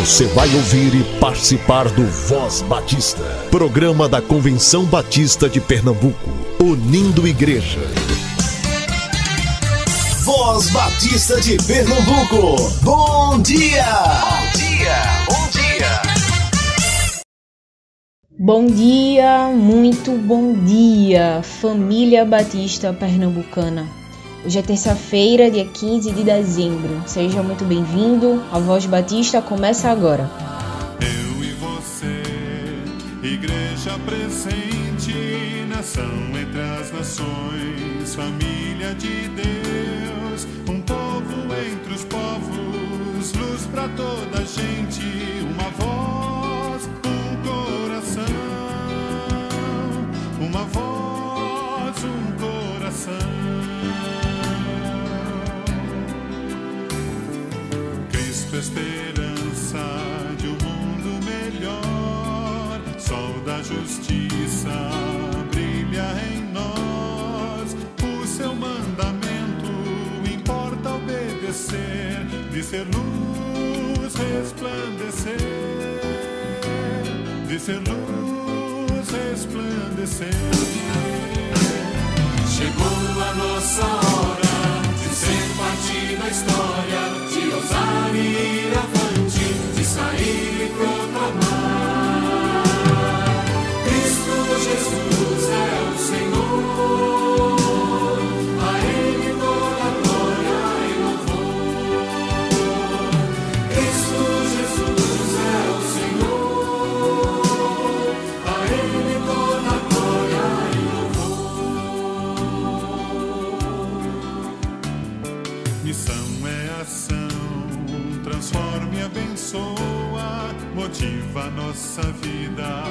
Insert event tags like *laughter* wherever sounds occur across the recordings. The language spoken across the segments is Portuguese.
Você vai ouvir e participar do Voz Batista, programa da Convenção Batista de Pernambuco, unindo igreja. Voz Batista de Pernambuco, bom dia! Bom dia, bom dia! Bom dia, muito bom dia, família Batista Pernambucana. Hoje é terça-feira, dia 15 de dezembro. Seja muito bem-vindo. A Voz Batista começa agora. Eu e você, igreja presente, nação entre as nações, família de Deus, um povo entre os povos, luz para toda a gente, uma voz, um coração, uma voz, um coração. Cristo, esperança de um mundo melhor, sol da justiça brilha em nós. O seu mandamento importa obedecer, de ser luz resplandecer, de ser luz resplandecer. Chegou a nossa hora de ser parte da história, ousar nossa vida,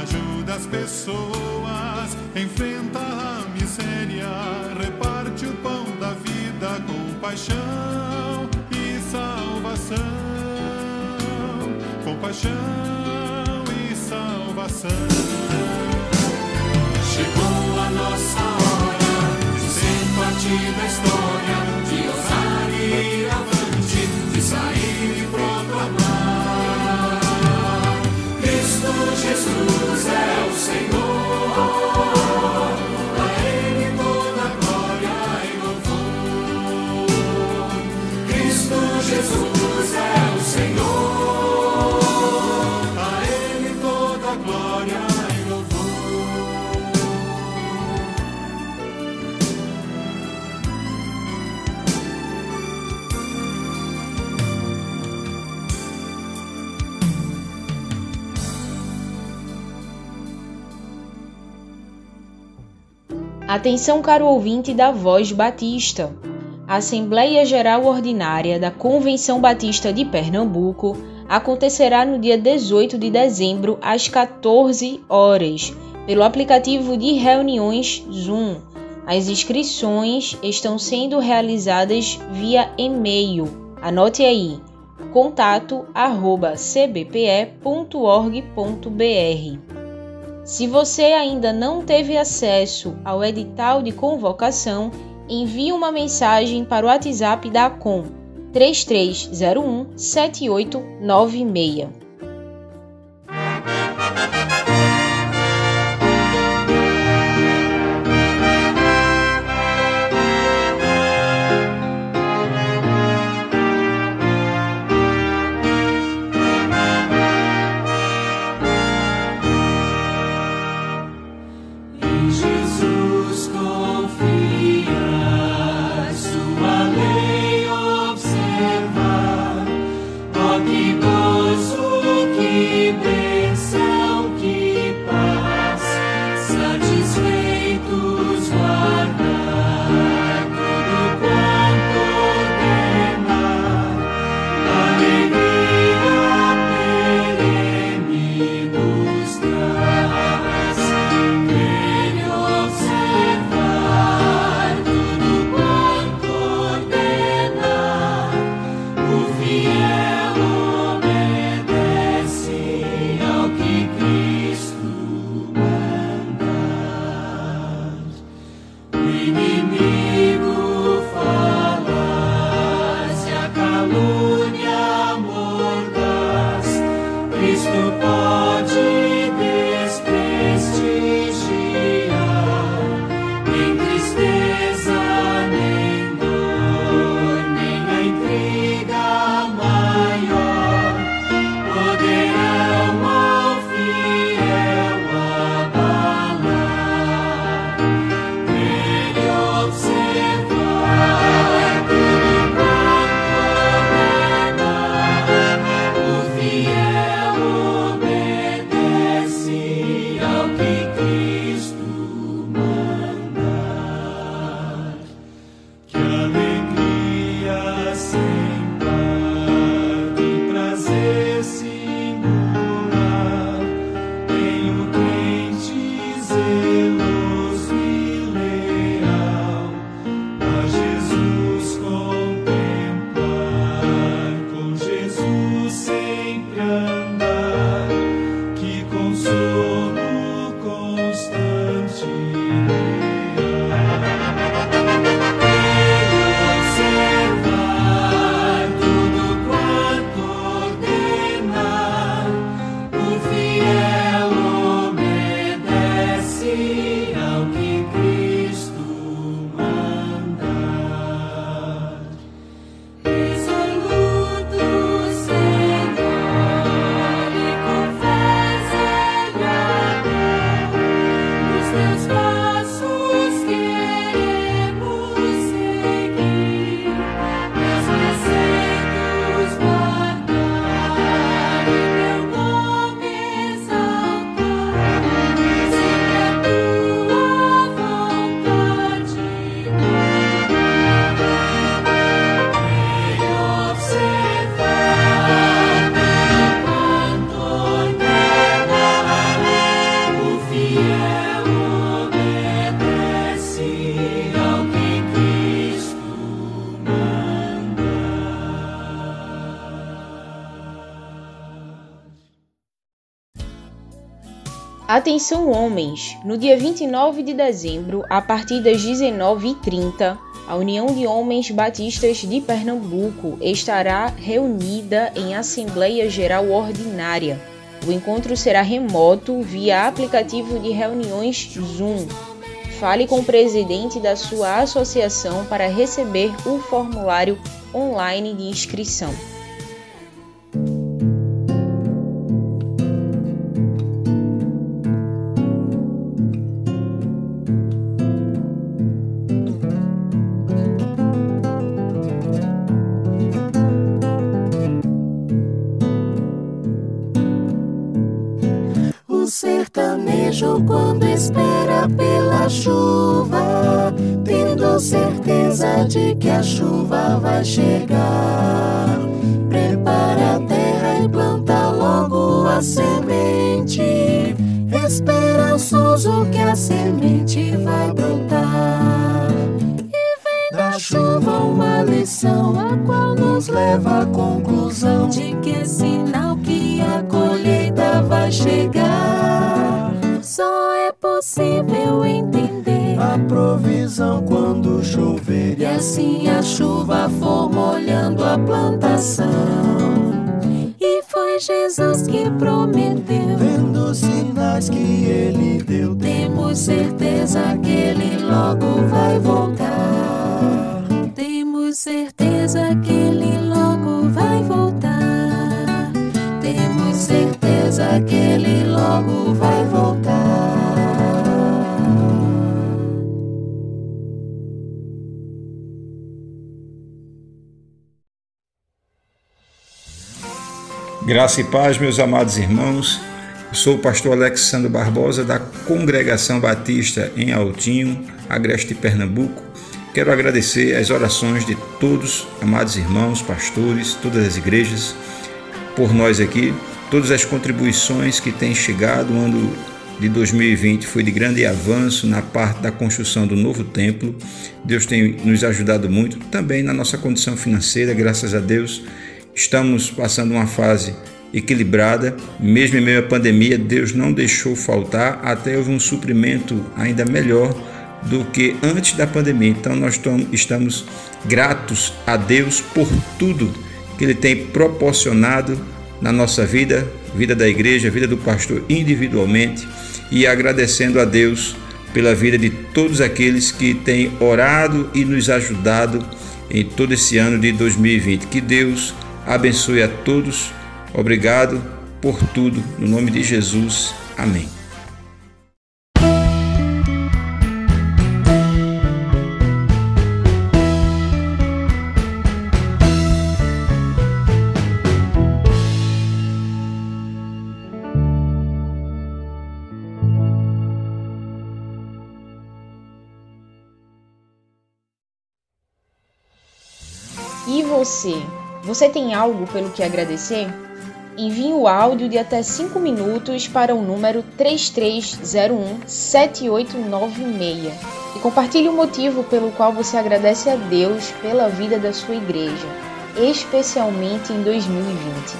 ajuda as pessoas, enfrenta a miséria, reparte o pão da vida com paixão e salvação, com paixão e salvação. Chegou a nossa hora de ser parte da história, de ousar e avante, de sair e proclamar. É o Senhor, Atenção, caro ouvinte da Voz Batista. A Assembleia Geral Ordinária da Convenção Batista de Pernambuco acontecerá no dia 18 de dezembro às 14 horas, pelo aplicativo de reuniões Zoom. As inscrições estão sendo realizadas via e-mail. Anote aí: contato@cbpe.org.br. Se você ainda não teve acesso ao edital de convocação, envie uma mensagem para o WhatsApp da ACOM 3301 7896. Atenção homens! No dia 29 de dezembro, a partir das 19h30, a União de Homens Batistas de Pernambuco estará reunida em Assembleia Geral Ordinária. O encontro será remoto via aplicativo de reuniões Zoom. Fale com o presidente da sua associação para receber o formulário online de inscrição. Quando espera pela chuva, tendo certeza de que a chuva vai chegar. Quando chover, e assim a chuva for molhando a plantação. E foi Jesus que prometeu, vendo os sinais que ele deu, temos certeza que ele logo vai voltar. Temos certeza que ele logo vai voltar. Temos certeza que ele logo vai voltar. Graça e paz, meus amados irmãos. Eu sou o pastor Alexandre Barbosa da Congregação Batista em Altinho, Agreste Pernambuco. Quero agradecer as orações de todos, amados irmãos, pastores, todas as igrejas, por nós aqui, todas as contribuições que têm chegado. O ano de 2020 foi de grande avanço na parte da construção do novo templo. Deus tem nos ajudado muito também na nossa condição financeira, graças a Deus. Estamos passando uma fase equilibrada, mesmo em meio à pandemia, Deus não deixou faltar, até houve um suprimento ainda melhor do que antes da pandemia. Então nós estamos gratos a Deus por tudo que Ele tem proporcionado na nossa vida, vida da igreja, vida do pastor individualmente e agradecendo a Deus pela vida de todos aqueles que têm orado e nos ajudado em todo esse ano de 2020. Que Deus abençoe a todos. Obrigado por tudo. No nome de Jesus. Amém. E você? Você tem algo pelo que agradecer? Envie o áudio de até 5 minutos para o número 33017896 e compartilhe o motivo pelo qual você agradece a Deus pela vida da sua igreja, especialmente em 2020.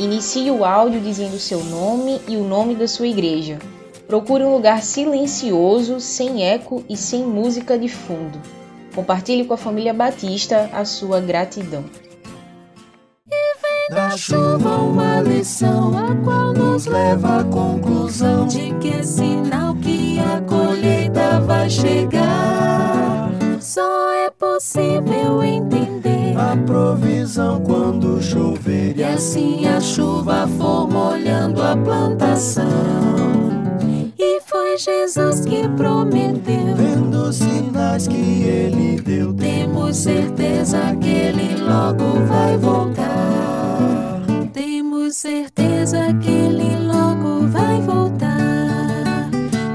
Inicie o áudio dizendo seu nome e o nome da sua igreja. Procure um lugar silencioso, sem eco e sem música de fundo. Compartilhe com a família Batista a sua gratidão. Da chuva uma lição, a qual nos leva à conclusão de que é sinal que a colheita vai chegar. Só é possível entender a provisão quando chover, e assim a chuva for molhando a plantação. Jesus que prometeu, vendo os sinais que ele deu, temos certeza que ele logo vai voltar. Temos certeza que ele logo vai voltar.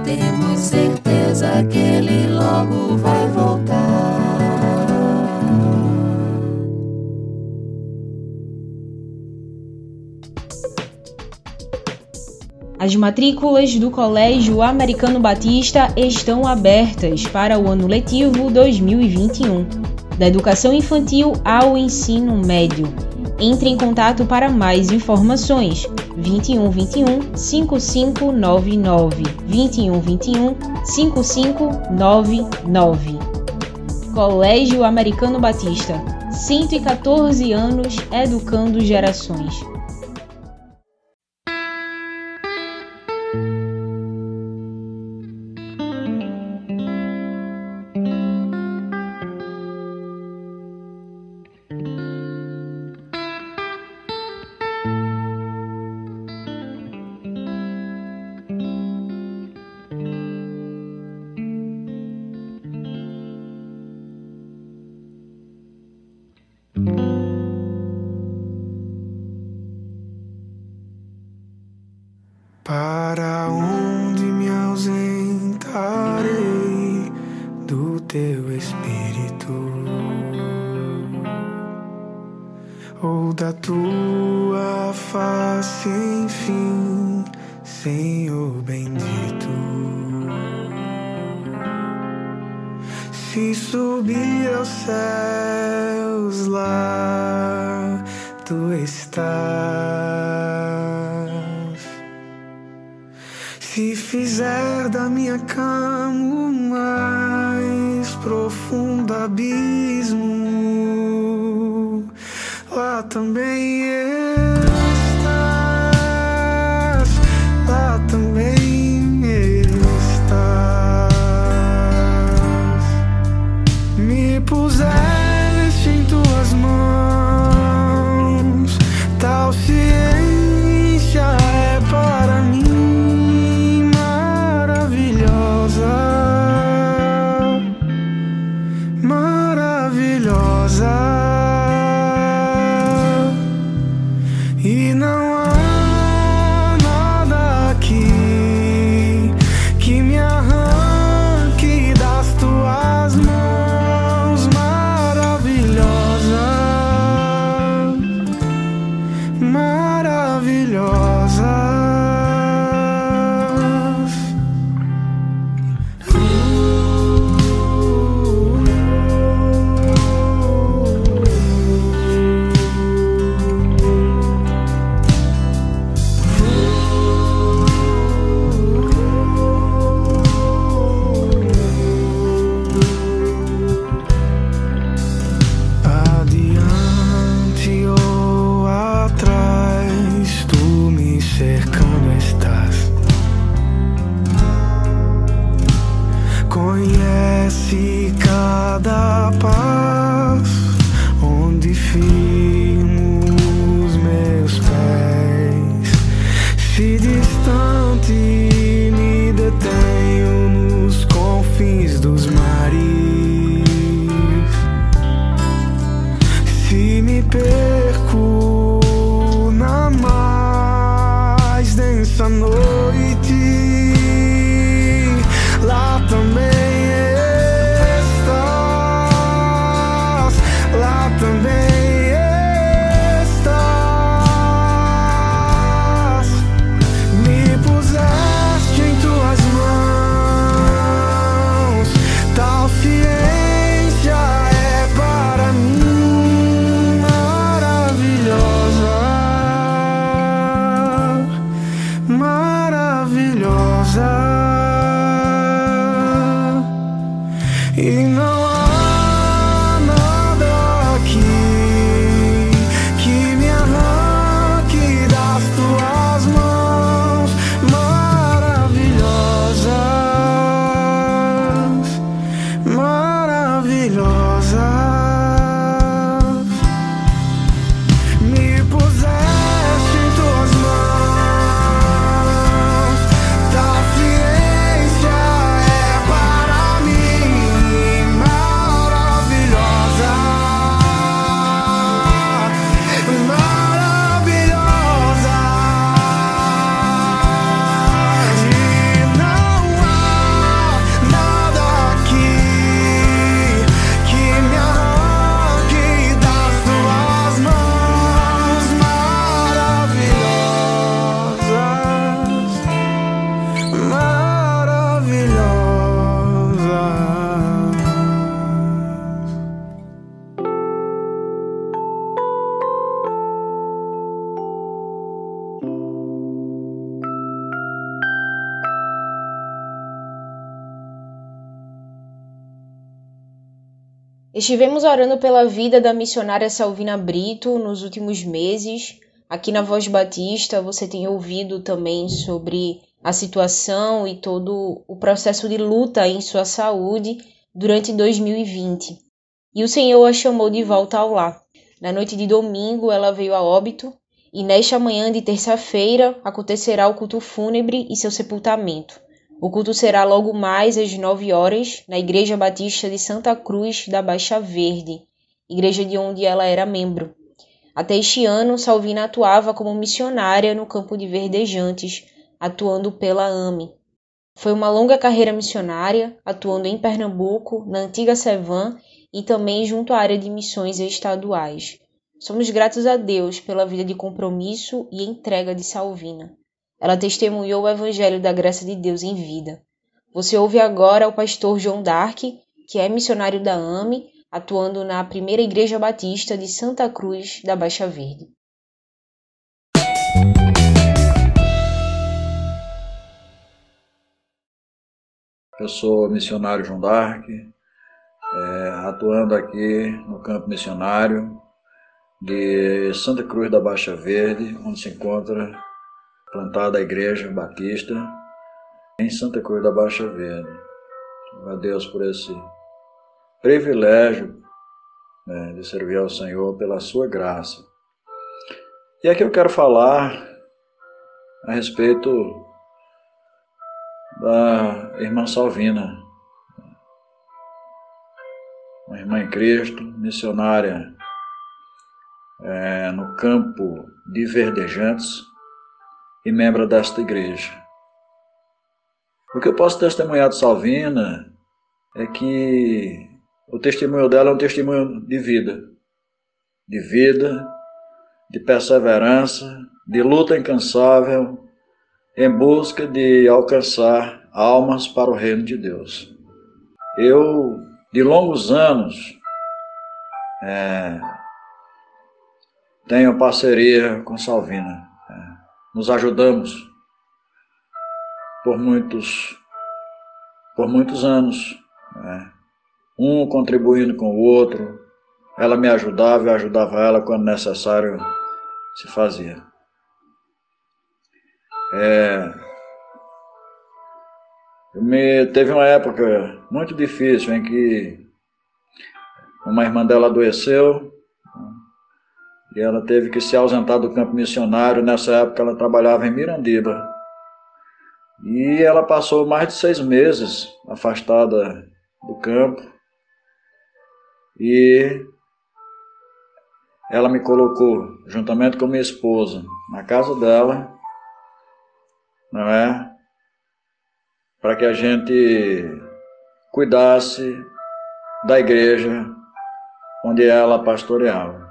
Temos certeza que ele logo vai voltar. As matrículas do Colégio Americano Batista estão abertas para o ano letivo 2021. da educação infantil ao ensino médio. Entre em contato para mais informações 21 21 5599 21 21 5599 Colégio Americano Batista 114 anos educando gerações. Tua face, enfim, Senhor bendito? Se subir aos céus lá, tu estás. Se fizer da minha cama o mais profundo abismo, lá também Estivemos orando pela vida da missionária Salvina Brito nos últimos meses. Aqui na Voz Batista você tem ouvido também sobre a situação e todo o processo de luta em sua saúde durante 2020. E o Senhor a chamou de volta ao lar. Na noite de domingo ela veio a óbito e nesta manhã de terça-feira acontecerá o culto fúnebre e seu sepultamento. O culto será logo mais às 9 horas na Igreja Batista de Santa Cruz da Baixa Verde, igreja de onde ela era membro. Até este ano, Salvina atuava como missionária no campo de Verdejantes, atuando pela AME. Foi uma longa carreira missionária, atuando em Pernambuco, na antiga Sevan e também junto à área de missões estaduais. Somos gratos a Deus pela vida de compromisso e entrega de Salvina. Ela testemunhou o Evangelho da graça de Deus em vida. Você ouve agora o pastor João Dark, que é missionário da AME, atuando na primeira Igreja Batista de Santa Cruz da Baixa Verde. Eu sou missionário João Dark, é, atuando aqui no campo missionário de Santa Cruz da Baixa Verde, onde se encontra plantada a Igreja Batista em Santa Cruz da Baixa Verde. A Deus por esse privilégio né, de servir ao Senhor pela sua graça. E aqui eu quero falar a respeito da irmã Salvina, uma irmã em Cristo, missionária é, no campo de Verdejantes e membro desta igreja. O que eu posso testemunhar de Salvina é que o testemunho dela é um testemunho de vida, de vida, de perseverança, de luta incansável em busca de alcançar almas para o reino de Deus. Eu, de longos anos, é, tenho parceria com Salvina. Nos ajudamos por muitos, por muitos anos. É, um contribuindo com o outro. Ela me ajudava, eu ajudava ela quando necessário se fazia. É, me, teve uma época muito difícil em que uma irmã dela adoeceu e ela teve que se ausentar do campo missionário. Nessa época ela trabalhava em Mirandiba. E ela passou mais de seis meses afastada do campo. E ela me colocou, juntamente com minha esposa, na casa dela, não é? Para que a gente cuidasse da igreja onde ela pastoreava.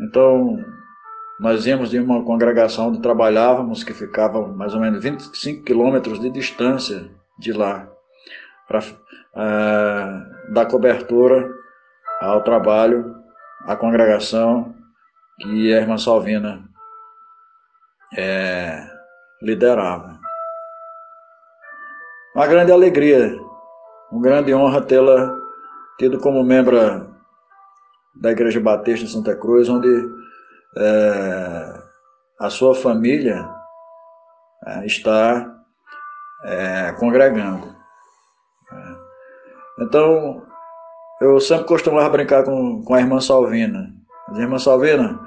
Então, nós íamos de uma congregação onde trabalhávamos, que ficava mais ou menos 25 quilômetros de distância de lá, para é, dar cobertura ao trabalho, à congregação que a irmã Salvina é, liderava. Uma grande alegria, uma grande honra tê-la tido como membro da Igreja Batista de Santa Cruz, onde é, a sua família é, está é, congregando. É. Então, eu sempre costumava brincar com, com a irmã Salvina. A irmã Salvina,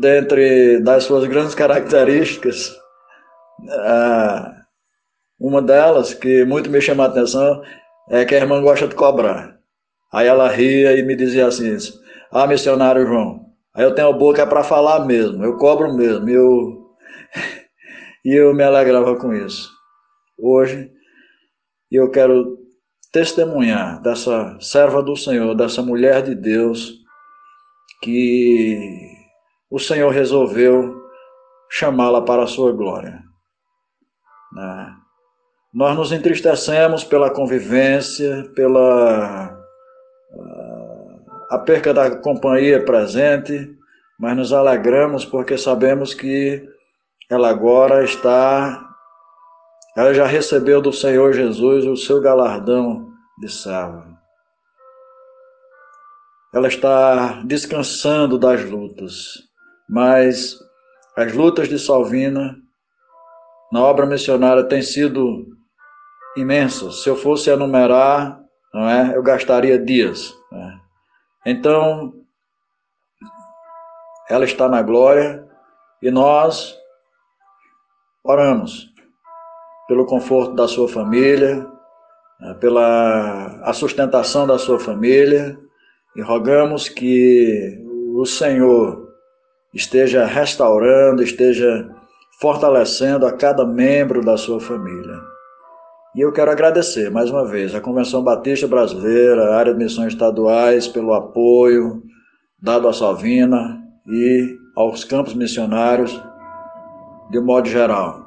dentre das suas grandes características, é, uma delas que muito me chama a atenção é que a irmã gosta de cobrar. Aí ela ria e me dizia assim: ah, missionário João, aí eu tenho a boca para falar mesmo, eu cobro mesmo. Eu, *laughs* e eu me alegrava com isso. Hoje, eu quero testemunhar dessa serva do Senhor, dessa mulher de Deus, que o Senhor resolveu chamá-la para a sua glória. Né? Nós nos entristecemos pela convivência, pela a perca da companhia presente, mas nos alegramos porque sabemos que ela agora está, ela já recebeu do Senhor Jesus o seu galardão de servo. ela está descansando das lutas, mas as lutas de Salvina na obra missionária têm sido imensas. Se eu fosse enumerar, não é, eu gastaria dias. Né? Então, ela está na glória e nós oramos pelo conforto da sua família, né, pela a sustentação da sua família e rogamos que o Senhor esteja restaurando, esteja fortalecendo a cada membro da sua família. E eu quero agradecer mais uma vez à Convenção Batista Brasileira, a área de missões estaduais, pelo apoio dado à Salvina e aos campos missionários de modo geral.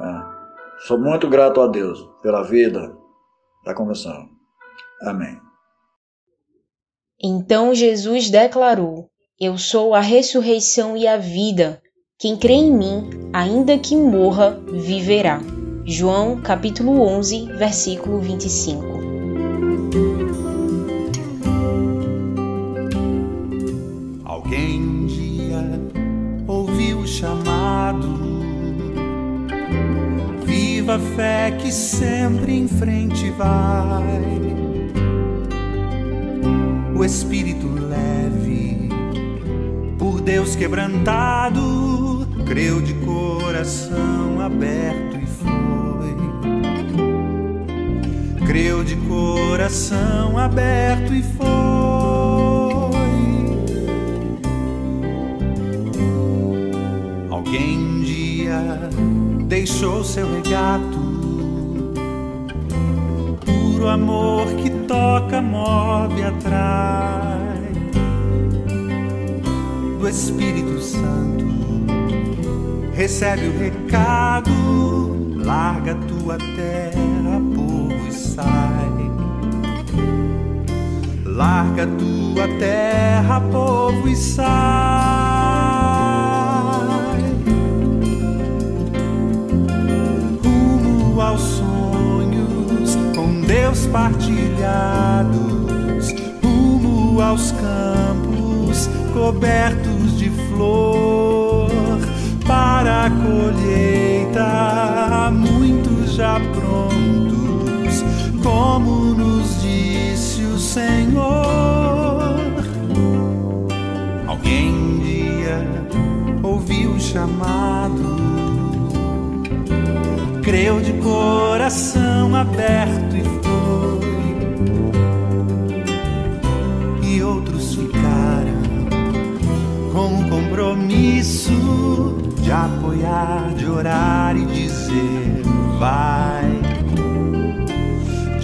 É. Sou muito grato a Deus pela vida da convenção. Amém. Então Jesus declarou: Eu sou a ressurreição e a vida. Quem crê em mim, ainda que morra, viverá. João capítulo 11, versículo 25. Alguém um dia ouviu o chamado. Viva a fé que sempre em frente vai. O espírito leve, por Deus quebrantado, creu de coração aberto Creu de coração aberto e foi. Alguém um dia deixou seu regato, puro amor que toca, move, atrai do Espírito Santo. Recebe o recado, larga tua terra, sai. Larga tua terra, povo, e sai. Rumo aos sonhos com Deus partilhados, rumo aos campos cobertos de flor para a colheita, muitos já prontos, como nos disse o Senhor. Alguém um dia ouviu o chamado, creu de coração aberto e foi, e outros ficaram com um compromisso de apoiar, de orar e dizer vai.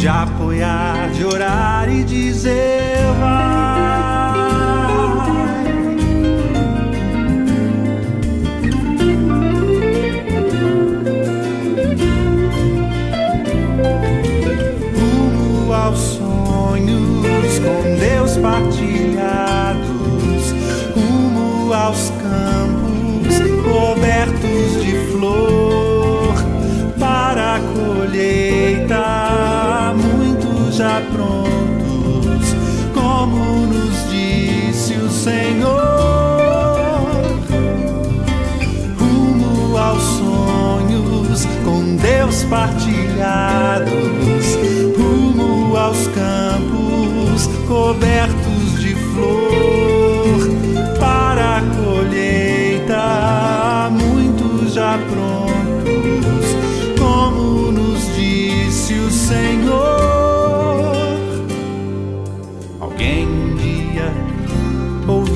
De apoiar, de orar e dizer vai.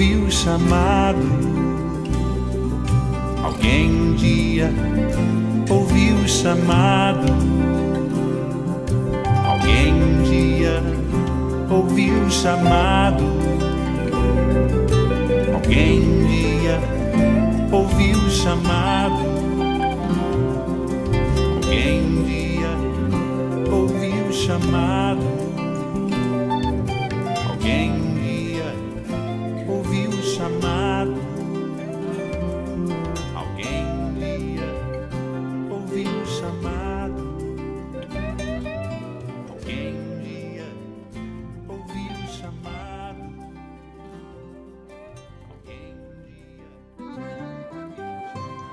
Ouviu o chamado. Alguém um dia ouviu o chamado. Alguém um dia ouviu o chamado. Alguém um dia ouviu o chamado. Alguém um dia ouviu o chamado. Alguém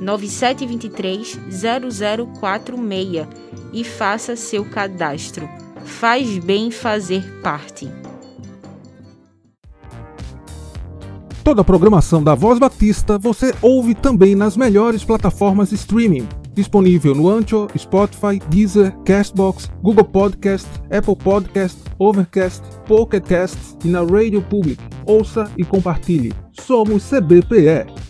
9723 0046 e faça seu cadastro. Faz bem fazer parte. Toda a programação da Voz Batista você ouve também nas melhores plataformas de streaming. Disponível no Ancho, Spotify, Deezer, Castbox, Google Podcast, Apple Podcast, Overcast, Pocket Cast e na Radio Public. Ouça e compartilhe. Somos CBPE.